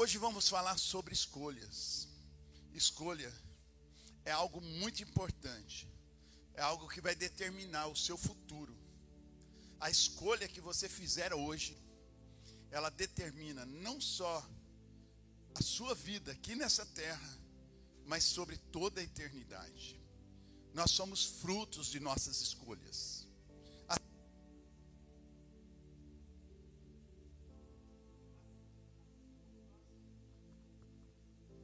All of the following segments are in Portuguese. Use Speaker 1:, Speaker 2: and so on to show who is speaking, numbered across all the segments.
Speaker 1: Hoje vamos falar sobre escolhas. Escolha é algo muito importante. É algo que vai determinar o seu futuro. A escolha que você fizer hoje, ela determina não só a sua vida aqui nessa terra, mas sobre toda a eternidade. Nós somos frutos de nossas escolhas.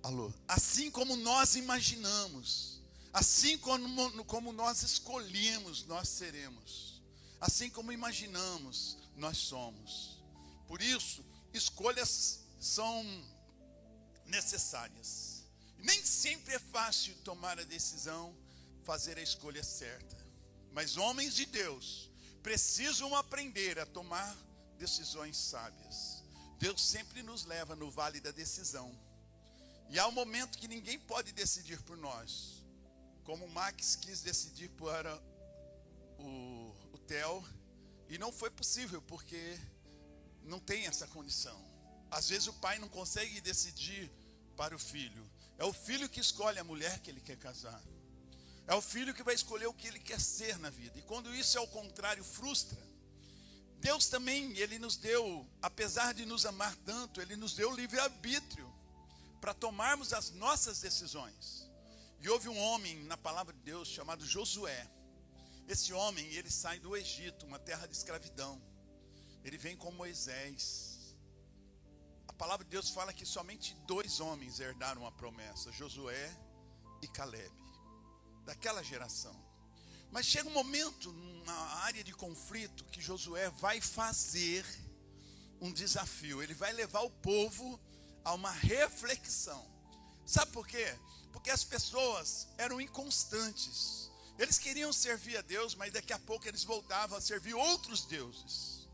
Speaker 1: Alô? Assim como nós imaginamos, assim como, como nós escolhemos, nós seremos. Assim como imaginamos, nós somos. Por isso, escolhas são necessárias. Nem sempre é fácil tomar a decisão, fazer a escolha certa. Mas homens de Deus precisam aprender a tomar decisões sábias. Deus sempre nos leva no vale da decisão. E há um momento que ninguém pode decidir por nós. Como Max quis decidir para o, o Theo, e não foi possível, porque não tem essa condição. Às vezes o pai não consegue decidir para o filho. É o filho que escolhe a mulher que ele quer casar. É o filho que vai escolher o que ele quer ser na vida. E quando isso é o contrário, frustra. Deus também, ele nos deu, apesar de nos amar tanto, ele nos deu livre-arbítrio para tomarmos as nossas decisões. E houve um homem na palavra de Deus chamado Josué. Esse homem, ele sai do Egito, uma terra de escravidão. Ele vem com Moisés. A palavra de Deus fala que somente dois homens herdaram a promessa: Josué e Caleb, daquela geração. Mas chega um momento na área de conflito que Josué vai fazer um desafio. Ele vai levar o povo a uma reflexão. Sabe por quê? Porque as pessoas eram inconstantes. Eles queriam servir a Deus, mas daqui a pouco eles voltavam a servir outros deuses.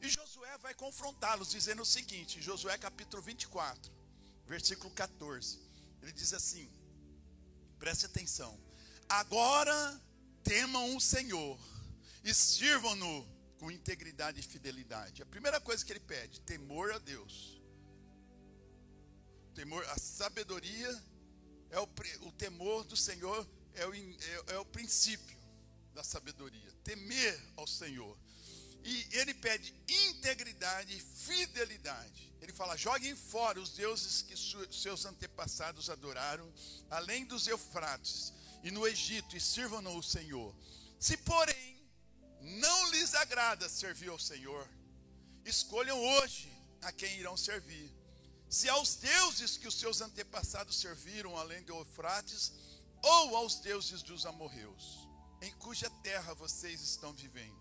Speaker 1: E Josué vai confrontá-los, dizendo o seguinte: Josué capítulo 24, versículo 14. Ele diz assim: preste atenção. Agora temam o Senhor e sirvam-no com integridade e fidelidade. A primeira coisa que ele pede, temor a Deus temor, a sabedoria é o, o temor do Senhor é o, é, é o princípio da sabedoria. Temer ao Senhor. E ele pede integridade e fidelidade. Ele fala: joguem fora os deuses que seus antepassados adoraram, além dos Eufrates e no Egito, e sirvam no Senhor. Se, porém, não lhes agrada servir ao Senhor, escolham hoje a quem irão servir se aos deuses que os seus antepassados serviram além de Eufrates, ou aos deuses dos amorreus, em cuja terra vocês estão vivendo.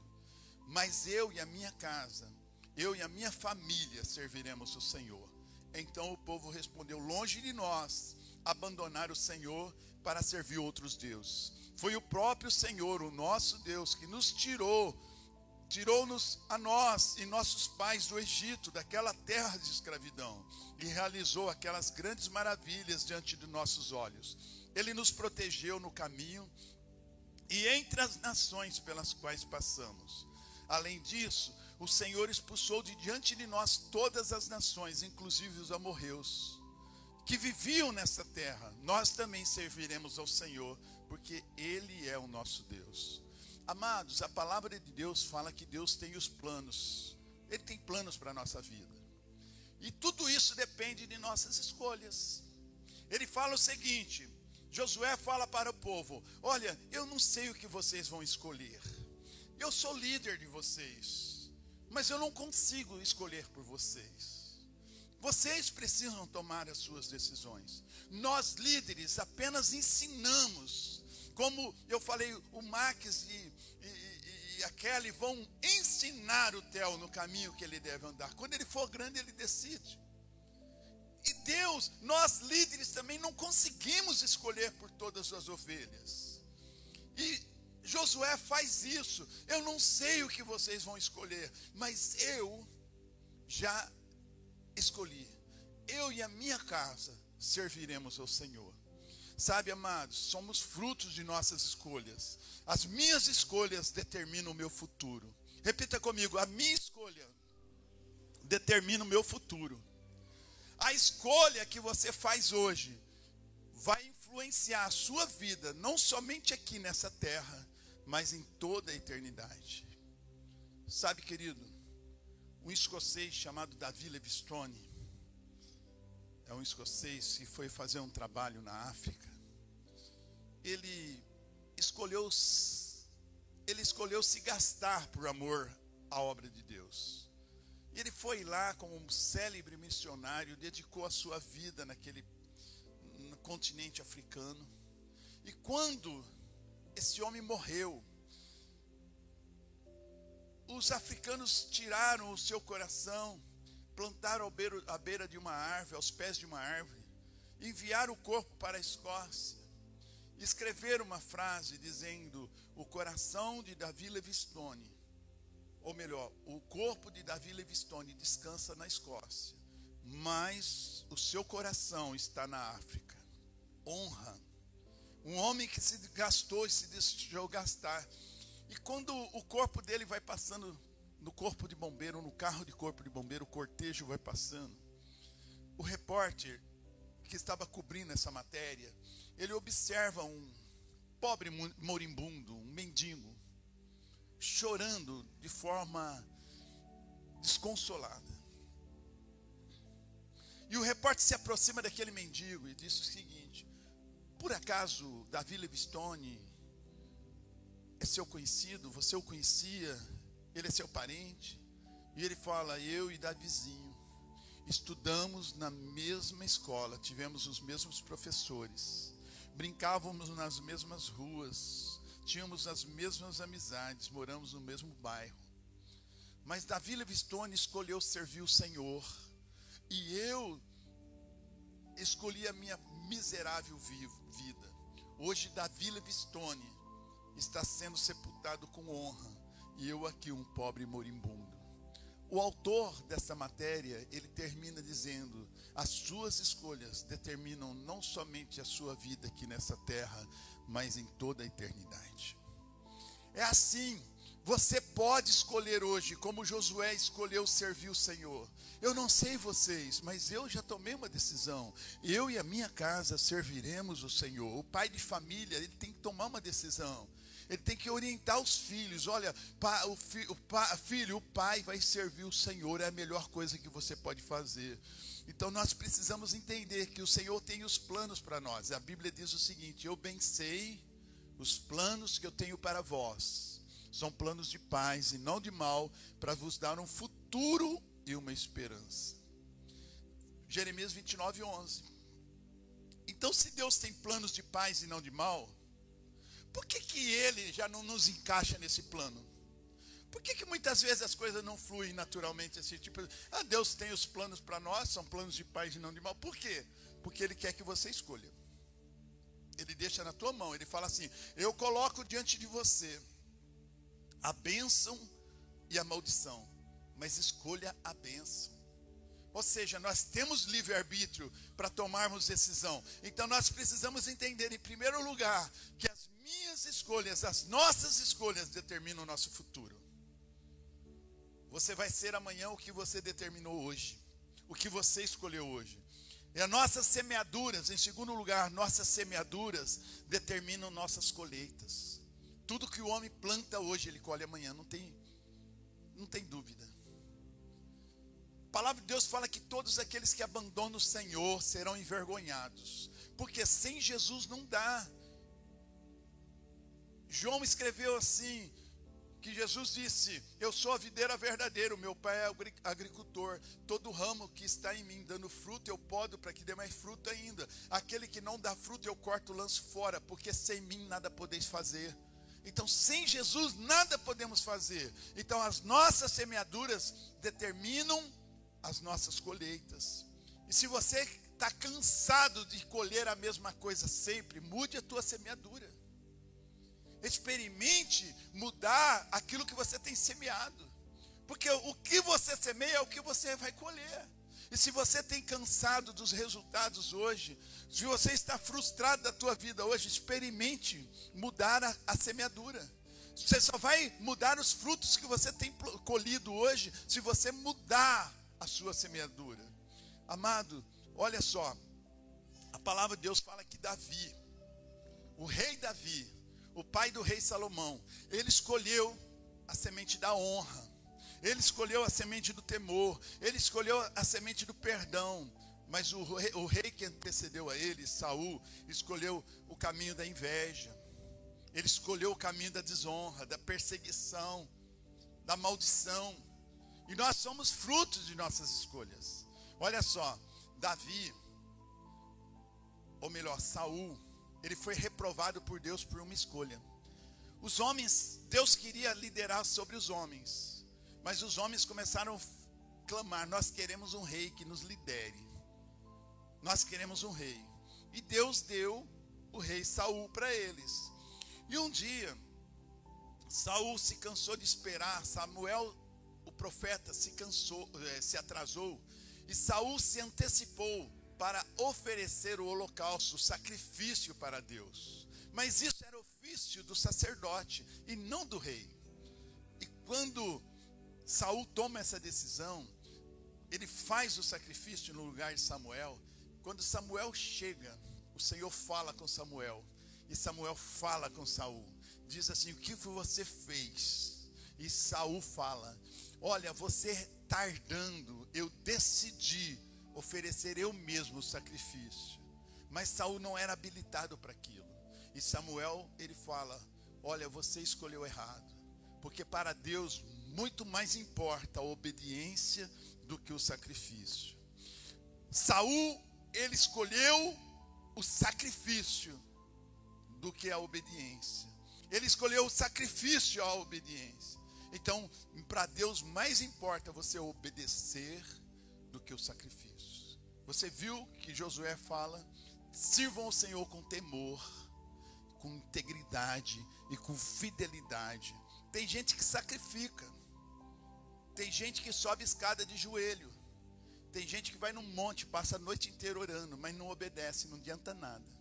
Speaker 1: Mas eu e a minha casa, eu e a minha família serviremos o Senhor. Então o povo respondeu: Longe de nós abandonar o Senhor para servir outros deuses. Foi o próprio Senhor, o nosso Deus, que nos tirou tirou-nos a nós e nossos pais do Egito, daquela terra de escravidão, e realizou aquelas grandes maravilhas diante de nossos olhos. Ele nos protegeu no caminho e entre as nações pelas quais passamos. Além disso, o Senhor expulsou de diante de nós todas as nações, inclusive os amorreus, que viviam nessa terra. Nós também serviremos ao Senhor, porque Ele é o nosso Deus. Amados, a palavra de Deus fala que Deus tem os planos. Ele tem planos para a nossa vida. E tudo isso depende de nossas escolhas. Ele fala o seguinte: Josué fala para o povo: Olha, eu não sei o que vocês vão escolher. Eu sou líder de vocês, mas eu não consigo escolher por vocês. Vocês precisam tomar as suas decisões. Nós líderes apenas ensinamos como eu falei, o Max e, e, a Kelly vão ensinar o Theo no caminho que ele deve andar. Quando ele for grande, ele decide. E Deus, nós líderes também não conseguimos escolher por todas as ovelhas. E Josué faz isso. Eu não sei o que vocês vão escolher, mas eu já escolhi. Eu e a minha casa serviremos ao Senhor. Sabe, amados, somos frutos de nossas escolhas. As minhas escolhas determinam o meu futuro. Repita comigo: a minha escolha determina o meu futuro. A escolha que você faz hoje vai influenciar a sua vida, não somente aqui nessa terra, mas em toda a eternidade. Sabe, querido, um escocês chamado Davi Livingstone, é um escocês que foi fazer um trabalho na África. Ele escolheu ele escolheu se gastar por amor à obra de Deus. Ele foi lá como um célebre missionário, dedicou a sua vida naquele no continente africano. E quando esse homem morreu, os africanos tiraram o seu coração, plantaram à beira de uma árvore, aos pés de uma árvore, enviaram o corpo para a Escócia, escreveram uma frase dizendo: O coração de Davi Livingstone, ou melhor, o corpo de Davi Livingstone descansa na Escócia, mas o seu coração está na África. Honra. Um homem que se gastou e se deixou gastar e quando o corpo dele vai passando no corpo de bombeiro, no carro de corpo de bombeiro, o cortejo vai passando. O repórter que estava cobrindo essa matéria, ele observa um pobre moribundo, um mendigo, chorando de forma desconsolada. E o repórter se aproxima daquele mendigo e diz o seguinte: Por acaso Davi Livingstone é seu conhecido, você o conhecia, ele é seu parente. E ele fala: Eu e Davizinho estudamos na mesma escola, tivemos os mesmos professores, brincávamos nas mesmas ruas, tínhamos as mesmas amizades, moramos no mesmo bairro. Mas Davi Livingstone escolheu servir o Senhor, e eu escolhi a minha miserável vida. Hoje, Davi Livingstone está sendo sepultado com honra, e eu aqui um pobre moribundo. O autor dessa matéria, ele termina dizendo: as suas escolhas determinam não somente a sua vida aqui nessa terra, mas em toda a eternidade. É assim, você pode escolher hoje, como Josué escolheu servir o Senhor. Eu não sei vocês, mas eu já tomei uma decisão. Eu e a minha casa serviremos o Senhor. O pai de família, ele tem que tomar uma decisão. Ele tem que orientar os filhos. Olha, o, fi, o pa, filho, o pai vai servir o Senhor, é a melhor coisa que você pode fazer. Então nós precisamos entender que o Senhor tem os planos para nós. A Bíblia diz o seguinte: Eu bem sei os planos que eu tenho para vós. São planos de paz e não de mal, para vos dar um futuro e uma esperança. Jeremias 29, 11. Então, se Deus tem planos de paz e não de mal, por que, que ele já não nos encaixa nesse plano? Por que, que muitas vezes as coisas não fluem naturalmente assim? Tipo, ah, Deus tem os planos para nós, são planos de paz e não de mal. Por quê? Porque Ele quer que você escolha. Ele deixa na tua mão. Ele fala assim: Eu coloco diante de você a bênção e a maldição, mas escolha a bênção. Ou seja, nós temos livre-arbítrio para tomarmos decisão. Então nós precisamos entender, em primeiro lugar, que minhas escolhas, as nossas escolhas determinam o nosso futuro. Você vai ser amanhã o que você determinou hoje, o que você escolheu hoje. E as nossas semeaduras, em segundo lugar, nossas semeaduras determinam nossas colheitas. Tudo que o homem planta hoje, ele colhe amanhã, não tem, não tem dúvida. A palavra de Deus fala que todos aqueles que abandonam o Senhor serão envergonhados, porque sem Jesus não dá. João escreveu assim: que Jesus disse: Eu sou a videira verdadeira, o meu pai é agricultor. Todo ramo que está em mim dando fruto, eu podo para que dê mais fruto ainda. Aquele que não dá fruto, eu corto, lanço fora, porque sem mim nada podeis fazer. Então, sem Jesus, nada podemos fazer. Então, as nossas semeaduras determinam as nossas colheitas. E se você está cansado de colher a mesma coisa sempre, mude a tua semeadura. Experimente mudar aquilo que você tem semeado. Porque o que você semeia é o que você vai colher. E se você tem cansado dos resultados hoje, se você está frustrado da tua vida hoje, experimente mudar a, a semeadura. Você só vai mudar os frutos que você tem colhido hoje se você mudar a sua semeadura. Amado, Olha só, a palavra de Deus fala que Davi, o rei Davi, o pai do rei Salomão, ele escolheu a semente da honra, ele escolheu a semente do temor, ele escolheu a semente do perdão. Mas o rei, o rei que antecedeu a ele, Saul, escolheu o caminho da inveja. Ele escolheu o caminho da desonra, da perseguição, da maldição. E nós somos frutos de nossas escolhas. Olha só, Davi, ou melhor, Saul, ele foi reprovado por Deus por uma escolha. Os homens, Deus queria liderar sobre os homens, mas os homens começaram a clamar: Nós queremos um rei que nos lidere. Nós queremos um rei. E Deus deu o rei Saul para eles. E um dia, Saul se cansou de esperar, Samuel, o profeta, se cansou, eh, se atrasou, e Saul se antecipou para oferecer o holocausto, o sacrifício para Deus. Mas isso era ofício do sacerdote e não do rei. E quando Saul toma essa decisão, ele faz o sacrifício no lugar de Samuel. Quando Samuel chega, o Senhor fala com Samuel e Samuel fala com Saul. Diz assim: "O que você fez?" E Saul fala: "Olha, você tardando, eu decidi oferecer eu mesmo o sacrifício. Mas Saul não era habilitado para aquilo. E Samuel, ele fala: "Olha, você escolheu errado, porque para Deus muito mais importa a obediência do que o sacrifício." Saul, ele escolheu o sacrifício do que a obediência. Ele escolheu o sacrifício à obediência. Então, para Deus mais importa você obedecer do que o sacrifício. Você viu que Josué fala: sirvam ao Senhor com temor, com integridade e com fidelidade. Tem gente que sacrifica, tem gente que sobe escada de joelho, tem gente que vai num monte, passa a noite inteira orando, mas não obedece, não adianta nada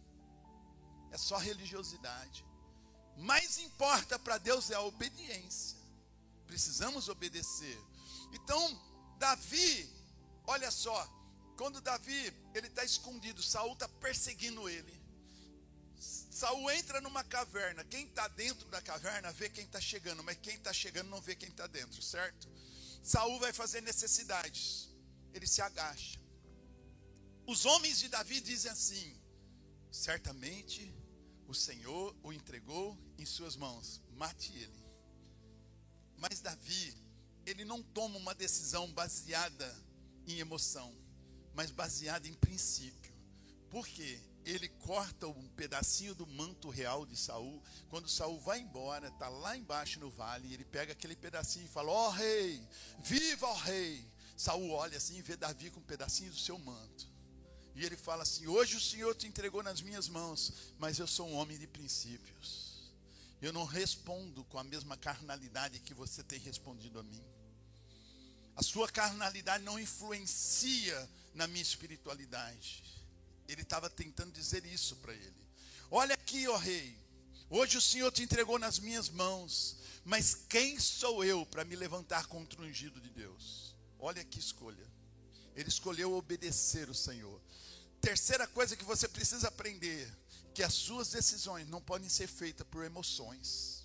Speaker 1: é só religiosidade. Mais importa para Deus é a obediência. Precisamos obedecer. Então, Davi, olha só, quando Davi ele está escondido, Saul está perseguindo ele. Saul entra numa caverna. Quem está dentro da caverna vê quem está chegando, mas quem está chegando não vê quem está dentro, certo? Saul vai fazer necessidades. Ele se agacha. Os homens de Davi dizem assim: certamente o Senhor o entregou em suas mãos, mate ele. Mas Davi, ele não toma uma decisão baseada em emoção, mas baseada em princípio. Por quê? Ele corta um pedacinho do manto real de Saul. Quando Saul vai embora, está lá embaixo no vale, ele pega aquele pedacinho e fala: Ó oh, rei, viva ó oh, rei! Saul olha assim e vê Davi com um pedacinho do seu manto. E ele fala assim: Hoje o Senhor te entregou nas minhas mãos, mas eu sou um homem de princípios. Eu não respondo com a mesma carnalidade que você tem respondido a mim. A sua carnalidade não influencia na minha espiritualidade. Ele estava tentando dizer isso para ele. Olha aqui, ó rei. Hoje o Senhor te entregou nas minhas mãos, mas quem sou eu para me levantar contra o ungido de Deus? Olha que escolha. Ele escolheu obedecer o Senhor. Terceira coisa que você precisa aprender, que as suas decisões não podem ser feitas por emoções.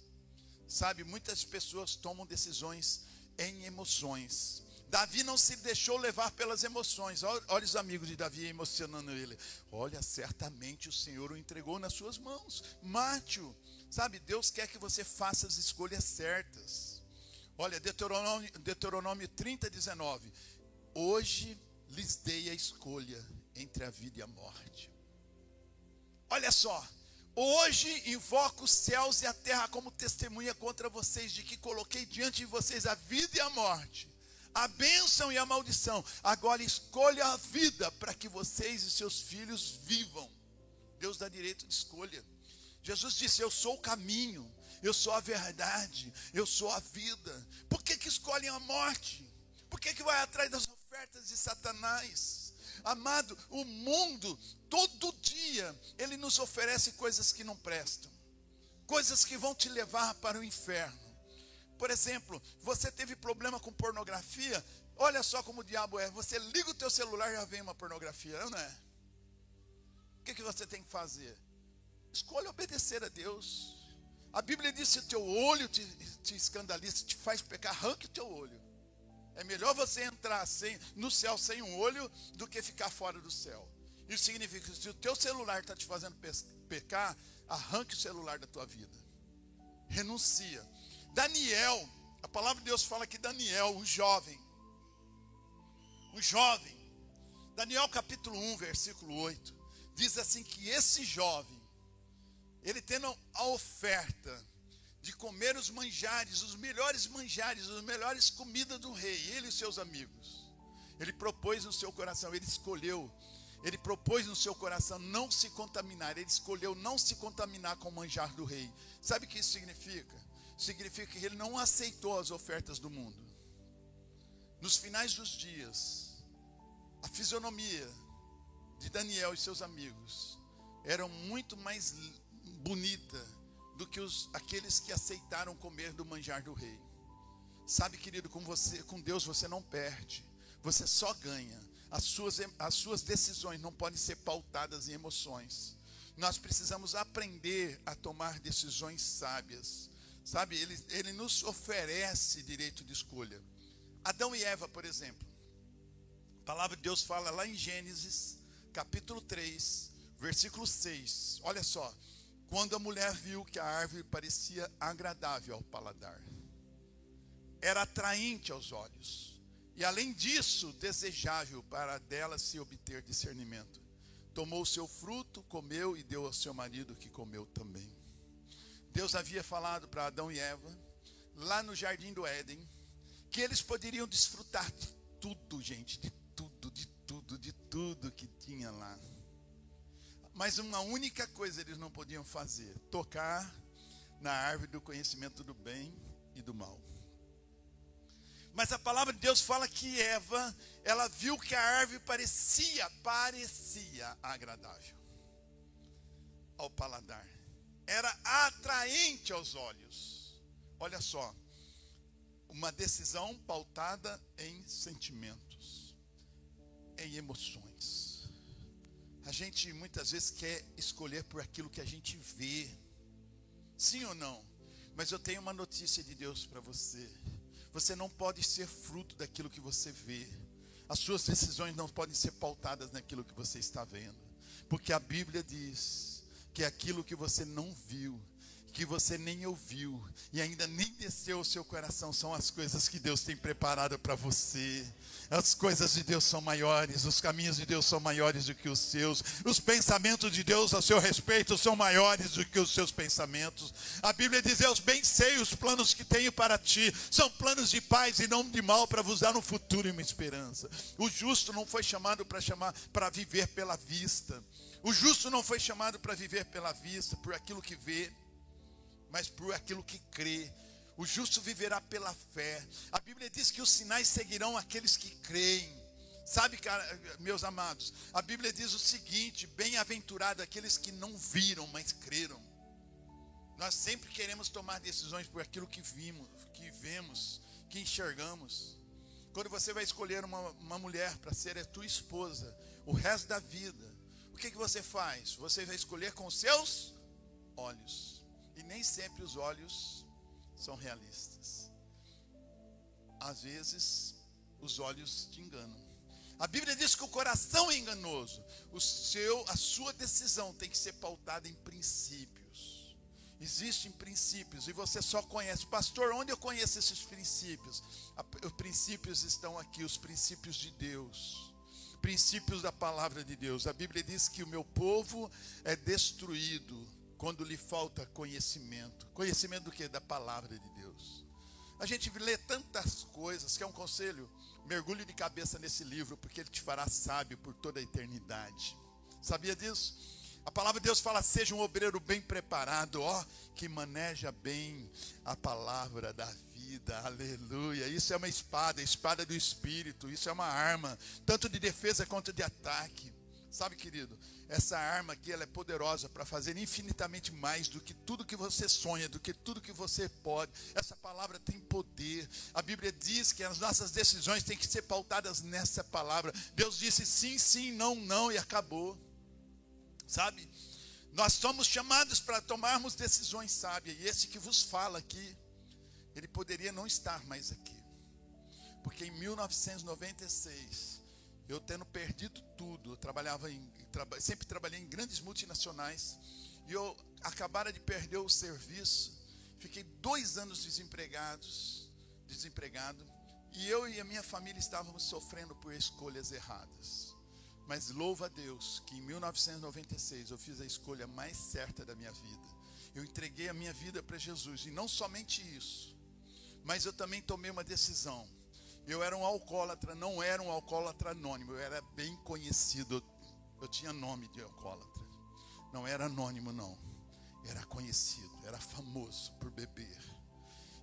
Speaker 1: Sabe, muitas pessoas tomam decisões em emoções. Davi não se deixou levar pelas emoções. Olha, olha, os amigos de Davi emocionando ele. Olha, certamente o Senhor o entregou nas suas mãos. Mate-o. Sabe, Deus quer que você faça as escolhas certas. Olha, Deuteronômio, Deuteronômio 30, 19. Hoje lhes dei a escolha entre a vida e a morte. Olha só, hoje invoco os céus e a terra como testemunha contra vocês de que coloquei diante de vocês a vida e a morte, a bênção e a maldição. Agora escolha a vida para que vocês e seus filhos vivam. Deus dá direito de escolha. Jesus disse: Eu sou o caminho, eu sou a verdade, eu sou a vida. Por que, que escolhem a morte? Por que, que vai atrás das ofertas de Satanás? Amado, o mundo, todo dia, ele nos oferece coisas que não prestam, coisas que vão te levar para o inferno. Por exemplo, você teve problema com pornografia, Olha só como o diabo é. Você liga o teu celular e já vem uma pornografia, não é? O que, que você tem que fazer? Escolha obedecer a Deus. A Bíblia diz: se o teu olho te, te escandaliza, te faz pecar, arranque o teu olho. É melhor você entrar sem, no céu sem um olho do que ficar fora do céu. Isso significa que se o teu celular está te fazendo pecar, arranque o celular da tua vida. Renuncia. Daniel, a palavra de Deus fala que Daniel, um jovem, um jovem, Daniel capítulo 1, versículo 8, diz assim que esse jovem, ele tendo a oferta de comer os manjares, os melhores manjares, as melhores comidas do rei, ele e seus amigos. Ele propôs no seu coração, ele escolheu, ele propôs no seu coração não se contaminar, ele escolheu não se contaminar com o manjar do rei. Sabe o que isso significa? Significa que ele não aceitou as ofertas do mundo. Nos finais dos dias, a fisionomia de Daniel e seus amigos eram muito mais bonita do que os, aqueles que aceitaram comer do manjar do rei. Sabe, querido, com você, com Deus você não perde, você só ganha. As suas, as suas decisões não podem ser pautadas em emoções. Nós precisamos aprender a tomar decisões sábias. Sabe, ele, ele nos oferece direito de escolha. Adão e Eva, por exemplo. A palavra de Deus fala lá em Gênesis, capítulo 3, versículo 6. Olha só. Quando a mulher viu que a árvore parecia agradável ao paladar, era atraente aos olhos, e além disso, desejável para dela se obter discernimento, tomou o seu fruto, comeu e deu ao seu marido que comeu também. Deus havia falado para Adão e Eva, lá no jardim do Éden, que eles poderiam desfrutar de tudo, gente, de tudo, de tudo, de tudo que tinha lá. Mas uma única coisa eles não podiam fazer: tocar na árvore do conhecimento do bem e do mal. Mas a palavra de Deus fala que Eva, ela viu que a árvore parecia, parecia agradável ao paladar. Era atraente aos olhos. Olha só, uma decisão pautada em sentimentos, em emoções. A gente muitas vezes quer escolher por aquilo que a gente vê. Sim ou não? Mas eu tenho uma notícia de Deus para você. Você não pode ser fruto daquilo que você vê. As suas decisões não podem ser pautadas naquilo que você está vendo. Porque a Bíblia diz que aquilo que você não viu, que você nem ouviu e ainda nem desceu o seu coração são as coisas que Deus tem preparado para você. As coisas de Deus são maiores, os caminhos de Deus são maiores do que os seus, os pensamentos de Deus a seu respeito são maiores do que os seus pensamentos. A Bíblia diz: Eu bem sei os planos que tenho para ti, são planos de paz e não de mal, para vos dar um futuro e uma esperança. O justo não foi chamado para chamar para viver pela vista. O justo não foi chamado para viver pela vista, por aquilo que vê, mas por aquilo que crê. O justo viverá pela fé. A Bíblia diz que os sinais seguirão aqueles que creem. Sabe, cara, meus amados, a Bíblia diz o seguinte: bem-aventurado aqueles que não viram, mas creram. Nós sempre queremos tomar decisões por aquilo que vimos, que vemos, que enxergamos. Quando você vai escolher uma, uma mulher para ser a tua esposa, o resto da vida, o que, que você faz? Você vai escolher com seus olhos. E nem sempre os olhos são realistas. Às vezes, os olhos te enganam. A Bíblia diz que o coração é enganoso. O seu, a sua decisão tem que ser pautada em princípios. Existem princípios e você só conhece, pastor. Onde eu conheço esses princípios? Os princípios estão aqui, os princípios de Deus, princípios da palavra de Deus. A Bíblia diz que o meu povo é destruído quando lhe falta conhecimento. Conhecimento do que? Da palavra de Deus. A gente lê tantas coisas, que é um conselho, mergulhe de cabeça nesse livro, porque ele te fará sábio por toda a eternidade. Sabia disso? A palavra de Deus fala: seja um obreiro bem preparado, ó, que maneja bem a palavra da vida, aleluia. Isso é uma espada, a espada do espírito, isso é uma arma, tanto de defesa quanto de ataque. Sabe, querido, essa arma aqui ela é poderosa para fazer infinitamente mais do que tudo que você sonha, do que tudo que você pode. Essa palavra tem poder. A Bíblia diz que as nossas decisões têm que ser pautadas nessa palavra. Deus disse sim, sim, não, não e acabou. Sabe? Nós somos chamados para tomarmos decisões sábias. E esse que vos fala aqui, ele poderia não estar mais aqui. Porque em 1996 eu tendo perdido tudo, eu trabalhava em, sempre trabalhei em grandes multinacionais, e eu acabara de perder o serviço, fiquei dois anos desempregados, desempregado, e eu e a minha família estávamos sofrendo por escolhas erradas. Mas louva a Deus que em 1996 eu fiz a escolha mais certa da minha vida. Eu entreguei a minha vida para Jesus, e não somente isso, mas eu também tomei uma decisão eu era um alcoólatra, não era um alcoólatra anônimo, eu era bem conhecido. Eu tinha nome de alcoólatra. Não era anônimo, não. Era conhecido, era famoso por beber.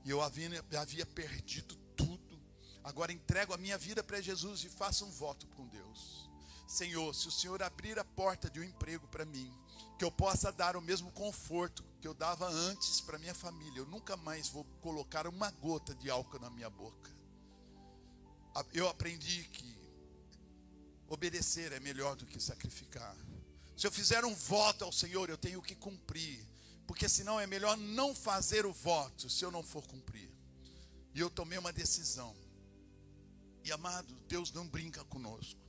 Speaker 1: E eu havia, havia perdido tudo. Agora entrego a minha vida para Jesus e faço um voto com Deus. Senhor, se o Senhor abrir a porta de um emprego para mim, que eu possa dar o mesmo conforto que eu dava antes para minha família, eu nunca mais vou colocar uma gota de álcool na minha boca eu aprendi que obedecer é melhor do que sacrificar. Se eu fizer um voto ao Senhor, eu tenho que cumprir, porque senão é melhor não fazer o voto se eu não for cumprir. E eu tomei uma decisão. E amado, Deus não brinca conosco.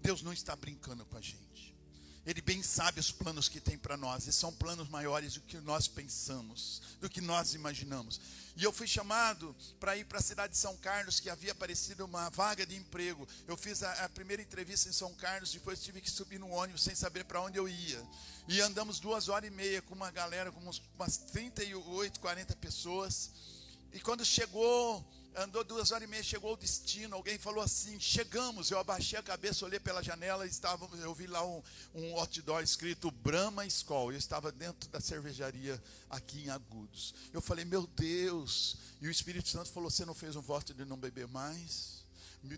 Speaker 1: Deus não está brincando com a gente. Ele bem sabe os planos que tem para nós, e são planos maiores do que nós pensamos, do que nós imaginamos. E eu fui chamado para ir para a cidade de São Carlos, que havia aparecido uma vaga de emprego. Eu fiz a, a primeira entrevista em São Carlos, depois tive que subir no ônibus sem saber para onde eu ia. E andamos duas horas e meia com uma galera, com umas 38, 40 pessoas. E quando chegou andou duas horas e meia, chegou ao destino. Alguém falou assim: chegamos. Eu abaixei a cabeça, olhei pela janela e estava, eu vi lá um, um outdoor escrito Brahma Skol. Eu estava dentro da cervejaria aqui em Agudos. Eu falei: meu Deus. E o Espírito Santo falou: você não fez um voto de não beber mais?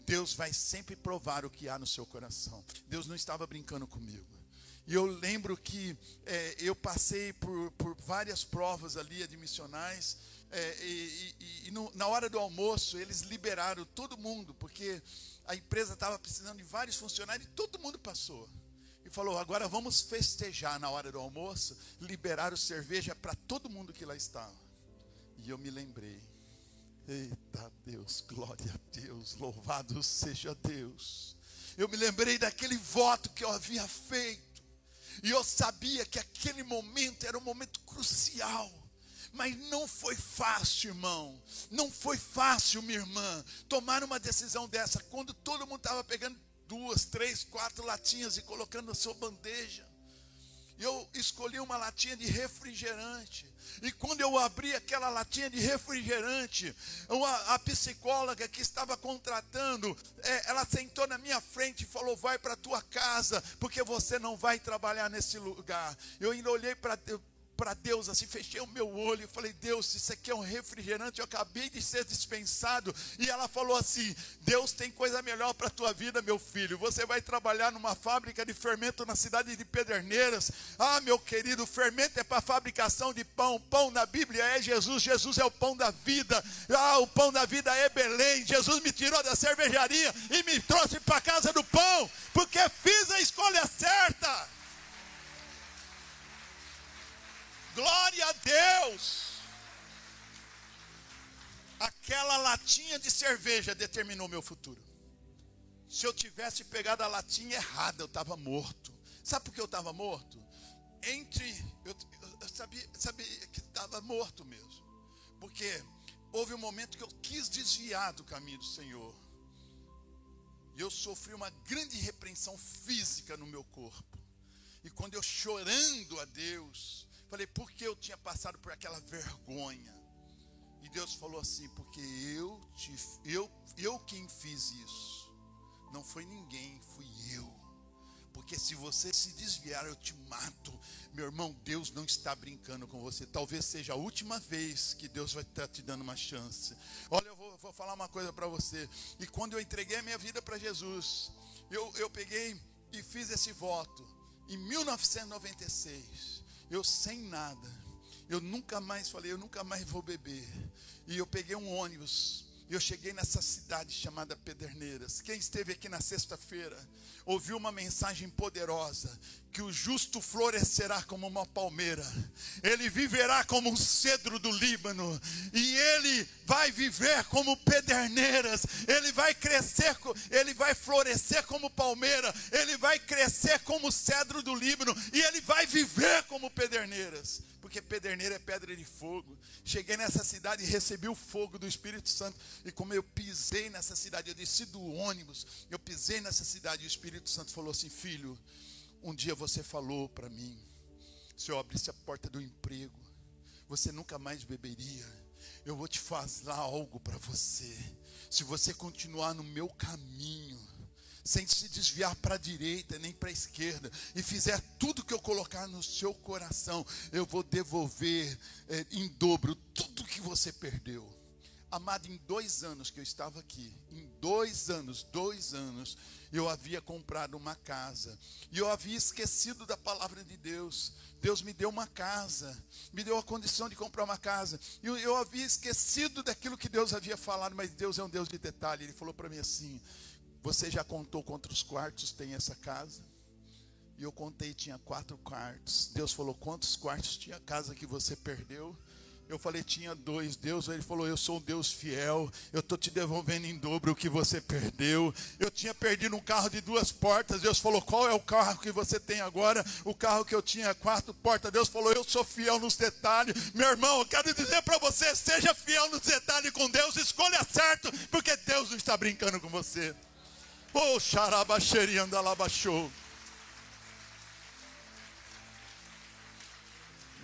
Speaker 1: Deus vai sempre provar o que há no seu coração. Deus não estava brincando comigo. E eu lembro que é, eu passei por, por várias provas ali admissionais é, e, e, e no, na hora do almoço, eles liberaram todo mundo, porque a empresa estava precisando de vários funcionários e todo mundo passou. E falou: agora vamos festejar na hora do almoço, liberaram cerveja para todo mundo que lá estava. E eu me lembrei: eita Deus, glória a Deus, louvado seja Deus. Eu me lembrei daquele voto que eu havia feito. E eu sabia que aquele momento era um momento crucial. Mas não foi fácil, irmão. Não foi fácil, minha irmã, tomar uma decisão dessa quando todo mundo estava pegando duas, três, quatro latinhas e colocando na sua bandeja. Eu escolhi uma latinha de refrigerante. E quando eu abri aquela latinha de refrigerante, uma, a psicóloga que estava contratando, é, ela sentou na minha frente e falou: Vai para tua casa, porque você não vai trabalhar nesse lugar. Eu ainda olhei para para Deus assim, fechei o meu olho e falei: Deus, isso aqui é um refrigerante, eu acabei de ser dispensado. E ela falou assim: Deus tem coisa melhor para a tua vida, meu filho. Você vai trabalhar numa fábrica de fermento na cidade de Pederneiras. Ah, meu querido, fermento é para fabricação de pão. Pão na Bíblia é Jesus, Jesus é o pão da vida. Ah, o pão da vida é Belém. Jesus me tirou da cervejaria e me trouxe para a casa do pão, porque fiz a escolha certa. Glória a Deus! Aquela latinha de cerveja determinou meu futuro. Se eu tivesse pegado a latinha errada, eu estava morto. Sabe por que eu estava morto? Entre. Eu, eu sabia, sabia que estava morto mesmo. Porque houve um momento que eu quis desviar do caminho do Senhor. E eu sofri uma grande repreensão física no meu corpo. E quando eu chorando a Deus, Falei, por que eu tinha passado por aquela vergonha? E Deus falou assim, porque eu te, eu, eu quem fiz isso. Não foi ninguém, fui eu. Porque se você se desviar, eu te mato. Meu irmão, Deus não está brincando com você. Talvez seja a última vez que Deus vai estar te dando uma chance. Olha, eu vou, vou falar uma coisa para você. E quando eu entreguei a minha vida para Jesus, eu, eu peguei e fiz esse voto em 1996. Eu sem nada. Eu nunca mais falei, eu nunca mais vou beber. E eu peguei um ônibus e eu cheguei nessa cidade chamada Pederneiras. Quem esteve aqui na sexta-feira ouviu uma mensagem poderosa: que o justo florescerá como uma palmeira, ele viverá como um cedro do Líbano, e ele vai viver como Pederneiras, ele vai crescer, ele vai florescer como palmeira, ele vai crescer como cedro do Líbano, e ele vai viver como Pederneiras. Porque Pederneira é pedra de fogo. Cheguei nessa cidade e recebi o fogo do Espírito Santo. E como eu pisei nessa cidade, eu desci do ônibus, eu pisei nessa cidade e o Espírito Santo falou assim: Filho, um dia você falou para mim, se eu abrisse a porta do emprego, você nunca mais beberia. Eu vou te fazer algo para você. Se você continuar no meu caminho, sem se desviar para a direita nem para a esquerda, e fizer tudo que eu colocar no seu coração, eu vou devolver é, em dobro tudo que você perdeu. Amado, em dois anos que eu estava aqui, em dois anos, dois anos, eu havia comprado uma casa, e eu havia esquecido da palavra de Deus. Deus me deu uma casa, me deu a condição de comprar uma casa. E eu, eu havia esquecido daquilo que Deus havia falado, mas Deus é um Deus de detalhe. Ele falou para mim assim: você já contou quantos quartos tem essa casa? E eu contei, tinha quatro quartos. Deus falou: quantos quartos tinha a casa que você perdeu? Eu falei, tinha dois. Deus, ele falou, eu sou um Deus fiel. Eu estou te devolvendo em dobro o que você perdeu. Eu tinha perdido um carro de duas portas. Deus falou, qual é o carro que você tem agora? O carro que eu tinha quatro portas. Deus falou, eu sou fiel nos detalhes. Meu irmão, eu quero dizer para você, seja fiel nos detalhes com Deus. Escolha certo, porque Deus não está brincando com você. Oh, xarabaxerianda alabachou.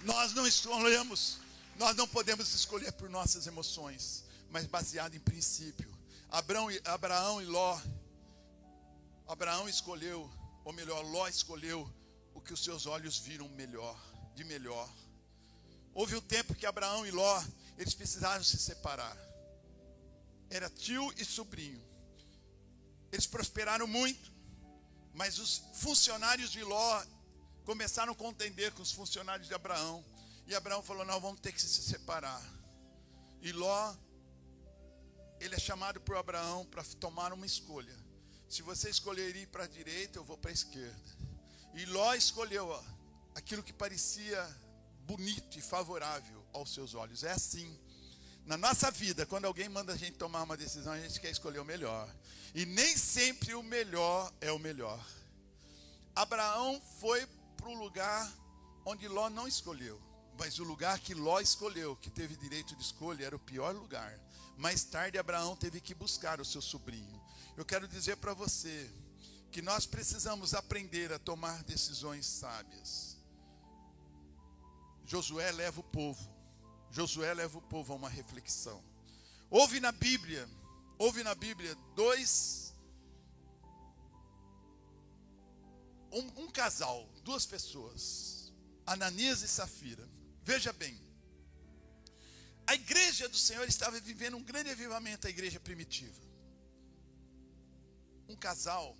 Speaker 1: Nós não escolhemos, nós não podemos escolher por nossas emoções, mas baseado em princípio. Abraão, Abraão e Ló, Abraão escolheu, ou melhor, Ló escolheu o que os seus olhos viram melhor, de melhor. Houve um tempo que Abraão e Ló, eles precisaram se separar. Era tio e sobrinho. Eles prosperaram muito, mas os funcionários de Ló começaram a contender com os funcionários de Abraão. E Abraão falou: Não, vamos ter que se separar. E Ló, ele é chamado por Abraão para tomar uma escolha. Se você escolher ir para a direita, eu vou para a esquerda. E Ló escolheu aquilo que parecia bonito e favorável aos seus olhos. É assim. Na nossa vida, quando alguém manda a gente tomar uma decisão, a gente quer escolher o melhor. E nem sempre o melhor é o melhor. Abraão foi para o lugar onde Ló não escolheu. Mas o lugar que Ló escolheu, que teve direito de escolha, era o pior lugar. Mais tarde, Abraão teve que buscar o seu sobrinho. Eu quero dizer para você que nós precisamos aprender a tomar decisões sábias. Josué leva o povo Josué leva o povo a uma reflexão. Houve na Bíblia, houve na Bíblia dois, um, um casal, duas pessoas, Ananias e Safira. Veja bem, a igreja do Senhor estava vivendo um grande avivamento, a igreja primitiva. Um casal,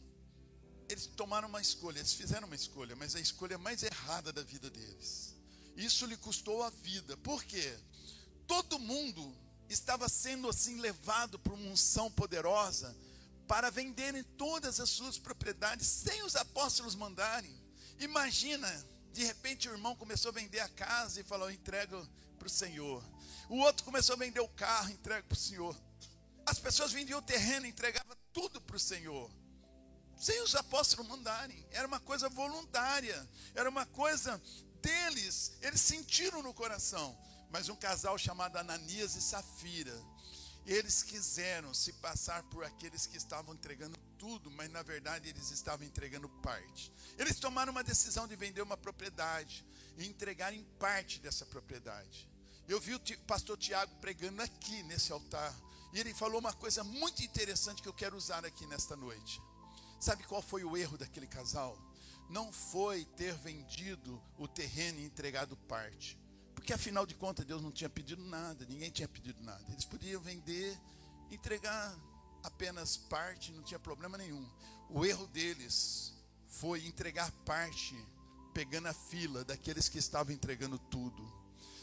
Speaker 1: eles tomaram uma escolha, eles fizeram uma escolha, mas a escolha mais errada da vida deles. Isso lhe custou a vida. Por quê? Todo mundo estava sendo assim levado por uma unção poderosa para venderem todas as suas propriedades sem os apóstolos mandarem. Imagina, de repente o irmão começou a vender a casa e falou: entrego para o Senhor. O outro começou a vender o carro, entrego para o Senhor. As pessoas vendiam o terreno, entregavam tudo para o Senhor. Sem os apóstolos mandarem. Era uma coisa voluntária. Era uma coisa deles, eles sentiram no coração. Mas um casal chamado Ananias e Safira, eles quiseram se passar por aqueles que estavam entregando tudo, mas na verdade eles estavam entregando parte. Eles tomaram uma decisão de vender uma propriedade e entregar em parte dessa propriedade. Eu vi o pastor Tiago pregando aqui nesse altar, e ele falou uma coisa muito interessante que eu quero usar aqui nesta noite. Sabe qual foi o erro daquele casal? não foi ter vendido o terreno e entregado parte. Porque afinal de contas Deus não tinha pedido nada, ninguém tinha pedido nada. Eles podiam vender, entregar apenas parte, não tinha problema nenhum. O erro deles foi entregar parte, pegando a fila daqueles que estavam entregando tudo.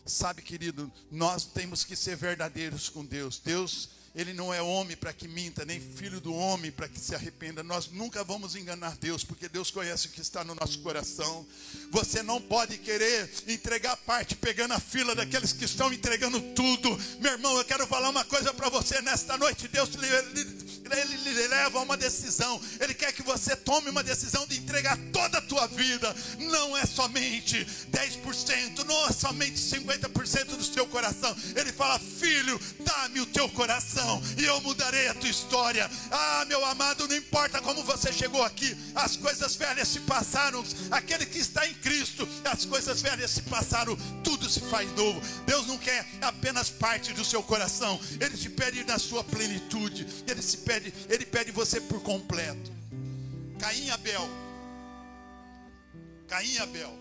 Speaker 1: Sabe, querido, nós temos que ser verdadeiros com Deus. Deus ele não é homem para que minta, nem filho do homem para que se arrependa. Nós nunca vamos enganar Deus, porque Deus conhece o que está no nosso coração. Você não pode querer entregar parte pegando a fila daqueles que estão entregando tudo. Meu irmão, eu quero falar uma coisa para você nesta noite. Deus ele lhe leva a uma decisão. Ele quer que você tome uma decisão de entregar toda a tua vida. Não é somente 10%, não é somente 50% do seu coração. Ele fala: Filho, dá-me o teu coração e eu mudarei a tua história. Ah, meu amado, não importa como você chegou aqui, as coisas velhas se passaram. Aquele que está em Cristo, as coisas velhas se passaram, tudo se faz novo. Deus não quer apenas parte do seu coração, Ele te pede na sua plenitude, Ele se pede, Ele pede você por completo. Caim e Abel. Caim e Abel.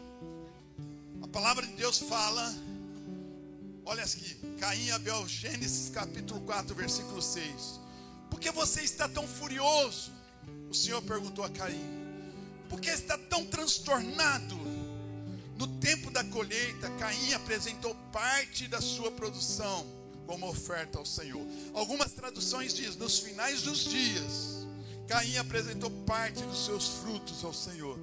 Speaker 1: A palavra de Deus fala Olha aqui, Caim e Abel, Gênesis capítulo 4, versículo 6. Por que você está tão furioso? O Senhor perguntou a Caim. Por que está tão transtornado? No tempo da colheita, Caim apresentou parte da sua produção como oferta ao Senhor. Algumas traduções dizem: nos finais dos dias, Caim apresentou parte dos seus frutos ao Senhor.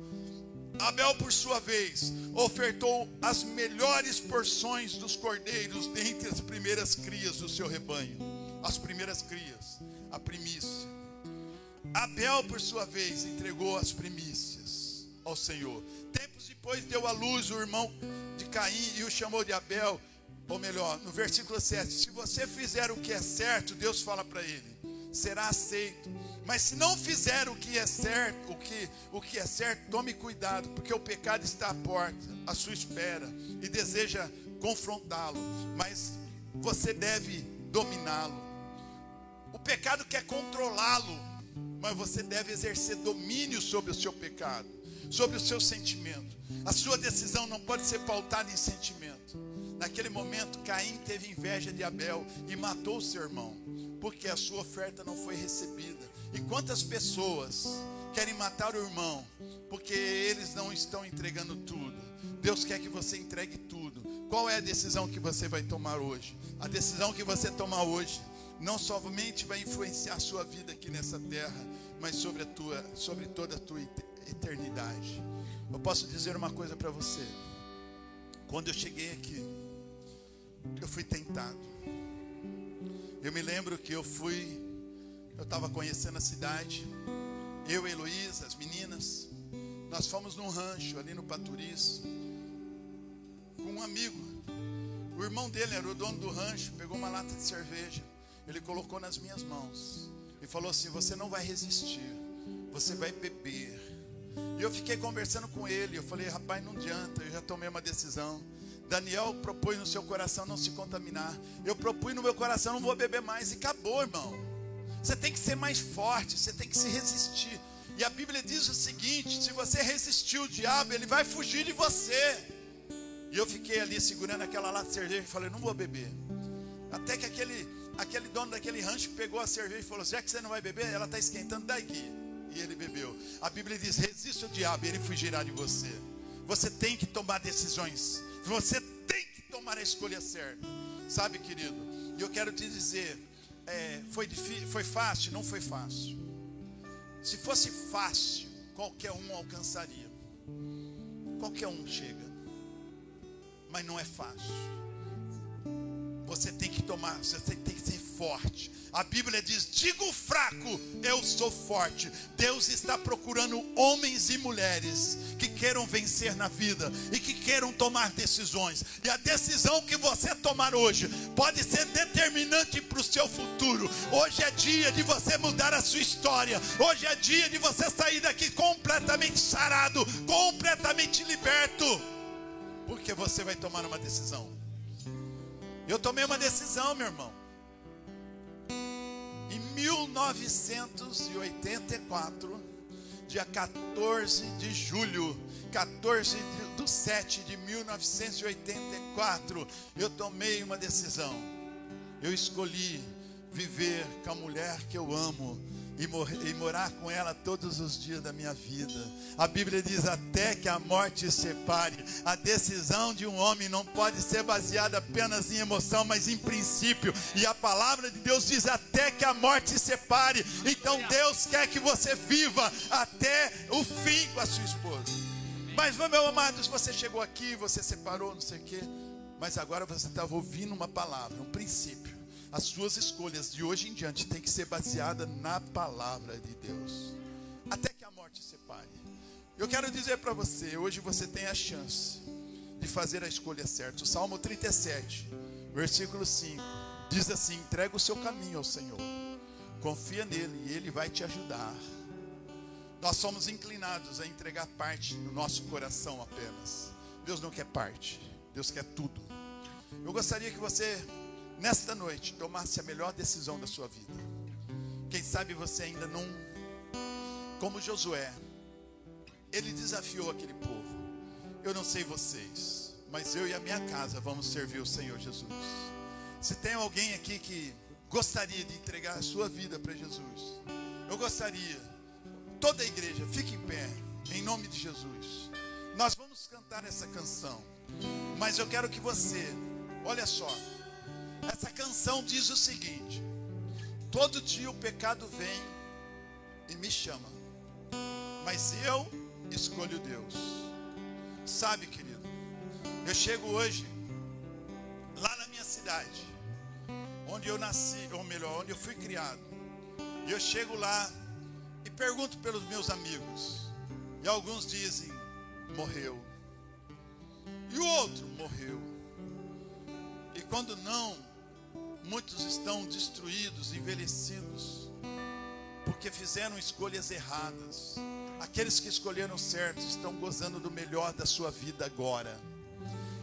Speaker 1: Abel, por sua vez, ofertou as melhores porções dos cordeiros dentre as primeiras crias do seu rebanho. As primeiras crias, a primícia. Abel, por sua vez, entregou as primícias ao Senhor. Tempos depois deu à luz o irmão de Caim e o chamou de Abel. Ou melhor, no versículo 7, se você fizer o que é certo, Deus fala para ele, será aceito. Mas se não fizer o que é certo, o que, o que é certo, tome cuidado, porque o pecado está à porta, à sua espera, e deseja confrontá-lo, mas você deve dominá-lo. O pecado quer controlá-lo, mas você deve exercer domínio sobre o seu pecado, sobre o seu sentimento. A sua decisão não pode ser pautada em sentimento. Naquele momento, Caim teve inveja de Abel e matou seu irmão, porque a sua oferta não foi recebida. E quantas pessoas querem matar o irmão porque eles não estão entregando tudo? Deus quer que você entregue tudo. Qual é a decisão que você vai tomar hoje? A decisão que você tomar hoje não somente vai influenciar a sua vida aqui nessa terra, mas sobre a tua, sobre toda a tua eternidade. Eu posso dizer uma coisa para você. Quando eu cheguei aqui, eu fui tentado. Eu me lembro que eu fui eu estava conhecendo a cidade. Eu Heloísa, as meninas. Nós fomos num rancho ali no Paturiz. Com um amigo. O irmão dele era o dono do rancho. Pegou uma lata de cerveja. Ele colocou nas minhas mãos. E falou assim: Você não vai resistir. Você vai beber. E eu fiquei conversando com ele. Eu falei: Rapaz, não adianta. Eu já tomei uma decisão. Daniel propôs no seu coração não se contaminar. Eu propus no meu coração, não vou beber mais. E acabou, irmão. Você tem que ser mais forte, você tem que se resistir. E a Bíblia diz o seguinte: se você resistir o diabo, ele vai fugir de você. E eu fiquei ali segurando aquela lata de cerveja e falei: não vou beber. Até que aquele, aquele dono daquele rancho pegou a cerveja e falou: já que você não vai beber, ela está esquentando, dá aqui. E ele bebeu. A Bíblia diz: resista o diabo, ele fugirá de você. Você tem que tomar decisões. Você tem que tomar a escolha certa. Sabe, querido? E eu quero te dizer é, foi, difícil, foi fácil? Não foi fácil. Se fosse fácil, qualquer um alcançaria. Qualquer um chega. Mas não é fácil. Você tem que tomar, você tem que ser forte. A Bíblia diz: digo fraco, eu sou forte. Deus está procurando homens e mulheres que queiram vencer na vida e que queiram tomar decisões. E a decisão que você tomar hoje pode ser determinante para o seu futuro. Hoje é dia de você mudar a sua história. Hoje é dia de você sair daqui completamente sarado, completamente liberto. Porque você vai tomar uma decisão. Eu tomei uma decisão, meu irmão. Em 1984, dia 14 de julho, 14 do 7 de 1984, eu tomei uma decisão. Eu escolhi viver com a mulher que eu amo e, e morar com ela todos os dias da minha vida. A Bíblia diz: até que a morte separe. A decisão de um homem não pode ser baseada apenas em emoção, mas em princípio. E a palavra de Deus diz: até que a morte separe. Então Deus quer que você viva até o fim com a sua esposa. Mas, meu amado, se você chegou aqui, você separou, não sei o quê. Mas agora você estava ouvindo uma palavra, um princípio. As suas escolhas de hoje em diante têm que ser baseadas na palavra de Deus. Até que a morte separe. Eu quero dizer para você, hoje você tem a chance de fazer a escolha certa. O Salmo 37, versículo 5, diz assim: entrega o seu caminho ao Senhor. Confia nele e ele vai te ajudar. Nós somos inclinados a entregar parte do nosso coração apenas. Deus não quer parte, Deus quer tudo. Eu gostaria que você nesta noite, tomasse a melhor decisão da sua vida. Quem sabe você ainda não, como Josué, ele desafiou aquele povo. Eu não sei vocês, mas eu e a minha casa vamos servir o Senhor Jesus. Se tem alguém aqui que gostaria de entregar a sua vida para Jesus, eu gostaria, toda a igreja, fique em pé, em nome de Jesus. Nós vamos cantar essa canção, mas eu quero que você, olha só, essa canção diz o seguinte: todo dia o pecado vem e me chama, mas eu escolho Deus. Sabe, querido, eu chego hoje lá na minha cidade, onde eu nasci, ou melhor, onde eu fui criado. E eu chego lá e pergunto pelos meus amigos. E alguns dizem: morreu. E o outro morreu. E quando não, Muitos estão destruídos, envelhecidos, porque fizeram escolhas erradas. Aqueles que escolheram certo estão gozando do melhor da sua vida agora.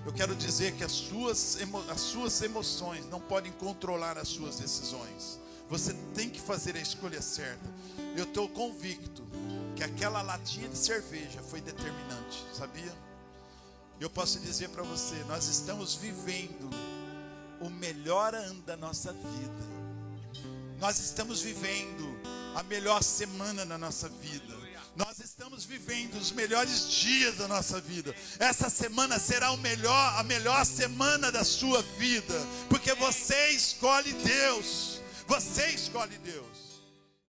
Speaker 1: Eu quero dizer que as suas, as suas emoções não podem controlar as suas decisões. Você tem que fazer a escolha certa. Eu estou convicto que aquela latinha de cerveja foi determinante, sabia? Eu posso dizer para você, nós estamos vivendo o melhor ano da nossa vida. Nós estamos vivendo a melhor semana da nossa vida. Nós estamos vivendo os melhores dias da nossa vida. Essa semana será o melhor, a melhor semana da sua vida, porque você escolhe Deus. Você escolhe Deus.